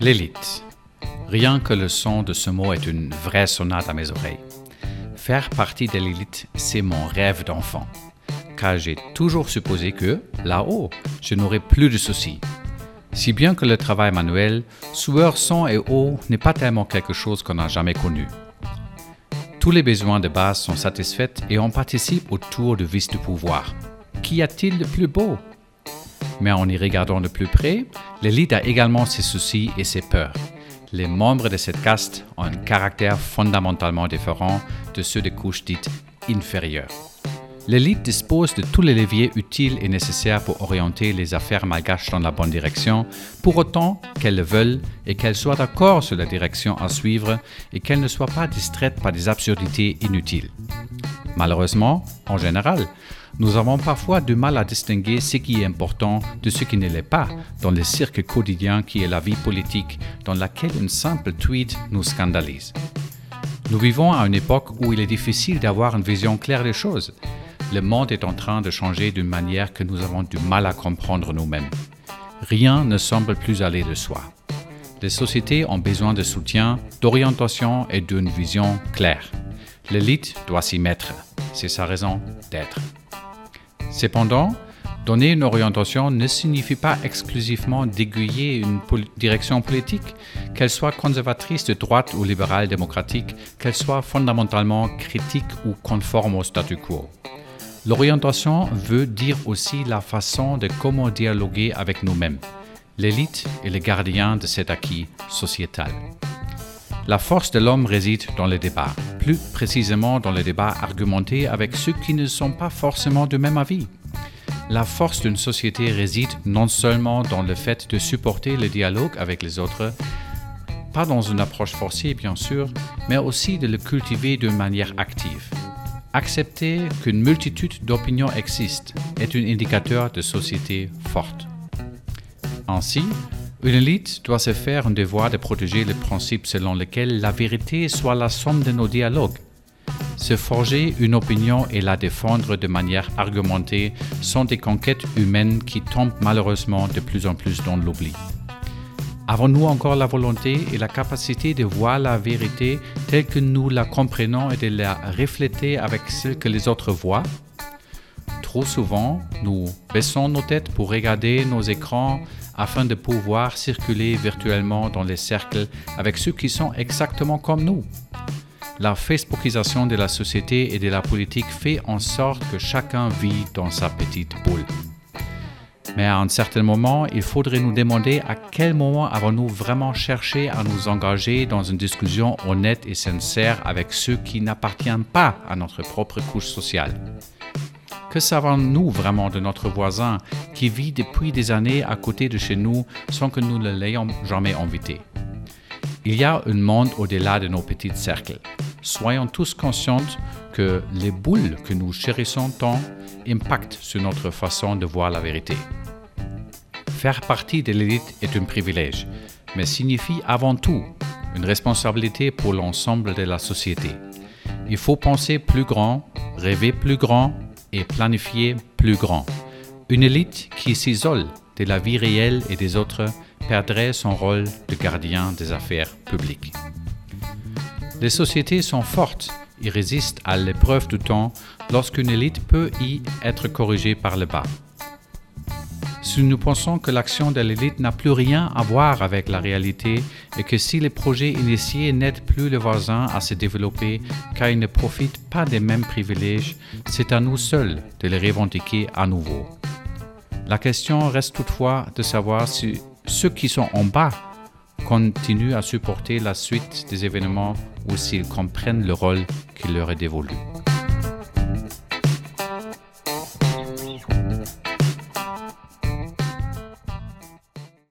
L'élite. Rien que le son de ce mot est une vraie sonate à mes oreilles. Faire partie de l'élite, c'est mon rêve d'enfant. Car j'ai toujours supposé que, là-haut, je n'aurais plus de soucis. Si bien que le travail manuel, sueur, son et eau n'est pas tellement quelque chose qu'on n'a jamais connu. Tous les besoins de base sont satisfaits et on participe au tour de vice du pouvoir. Qu'y a-t-il de plus beau? Mais en y regardant de plus près, l'élite a également ses soucis et ses peurs les membres de cette caste ont un caractère fondamentalement différent de ceux des couches dites inférieures. L'élite dispose de tous les leviers utiles et nécessaires pour orienter les affaires malgaches dans la bonne direction, pour autant qu'elles le veulent et qu'elles soient d'accord sur la direction à suivre et qu'elles ne soient pas distraites par des absurdités inutiles. Malheureusement, en général, nous avons parfois du mal à distinguer ce qui est important de ce qui ne l'est pas dans le cirque quotidien qui est la vie politique dans laquelle une simple tweet nous scandalise. Nous vivons à une époque où il est difficile d'avoir une vision claire des choses. Le monde est en train de changer d'une manière que nous avons du mal à comprendre nous-mêmes. Rien ne semble plus aller de soi. Les sociétés ont besoin de soutien, d'orientation et d'une vision claire. L'élite doit s'y mettre. C'est sa raison d'être. Cependant, donner une orientation ne signifie pas exclusivement d'aiguiller une direction politique, qu'elle soit conservatrice de droite ou libérale démocratique, qu'elle soit fondamentalement critique ou conforme au statu quo. L'orientation veut dire aussi la façon de comment dialoguer avec nous-mêmes. L'élite est le gardien de cet acquis sociétal. La force de l'homme réside dans le débat, plus précisément dans le débat argumenté avec ceux qui ne sont pas forcément de même avis. La force d'une société réside non seulement dans le fait de supporter le dialogue avec les autres, pas dans une approche forcée bien sûr, mais aussi de le cultiver d'une manière active. Accepter qu'une multitude d'opinions existent est un indicateur de société forte. Ainsi, une élite doit se faire un devoir de protéger le principe selon lequel la vérité soit la somme de nos dialogues. Se forger une opinion et la défendre de manière argumentée sont des conquêtes humaines qui tombent malheureusement de plus en plus dans l'oubli. Avons-nous encore la volonté et la capacité de voir la vérité telle que nous la comprenons et de la refléter avec celle que les autres voient? Trop souvent, nous baissons nos têtes pour regarder nos écrans afin de pouvoir circuler virtuellement dans les cercles avec ceux qui sont exactement comme nous. La Facebookisation de la société et de la politique fait en sorte que chacun vit dans sa petite boule. Mais à un certain moment, il faudrait nous demander à quel moment avons-nous vraiment cherché à nous engager dans une discussion honnête et sincère avec ceux qui n'appartiennent pas à notre propre couche sociale. Que savons-nous vraiment de notre voisin qui vit depuis des années à côté de chez nous sans que nous ne l'ayons jamais invité? Il y a un monde au-delà de nos petits cercles. Soyons tous conscients que les boules que nous chérissons tant impactent sur notre façon de voir la vérité. Faire partie de l'élite est un privilège, mais signifie avant tout une responsabilité pour l'ensemble de la société. Il faut penser plus grand, rêver plus grand et planifier plus grand. Une élite qui s'isole de la vie réelle et des autres perdrait son rôle de gardien des affaires publiques. Les sociétés sont fortes et résistent à l'épreuve du temps lorsqu'une élite peut y être corrigée par le bas. Si nous pensons que l'action de l'élite n'a plus rien à voir avec la réalité et que si les projets initiés n'aident plus le voisin à se développer car il ne profite pas des mêmes privilèges, c'est à nous seuls de les revendiquer à nouveau. La question reste toutefois de savoir si ceux qui sont en bas continuent à supporter la suite des événements ou s'ils comprennent le rôle qui leur est dévolu.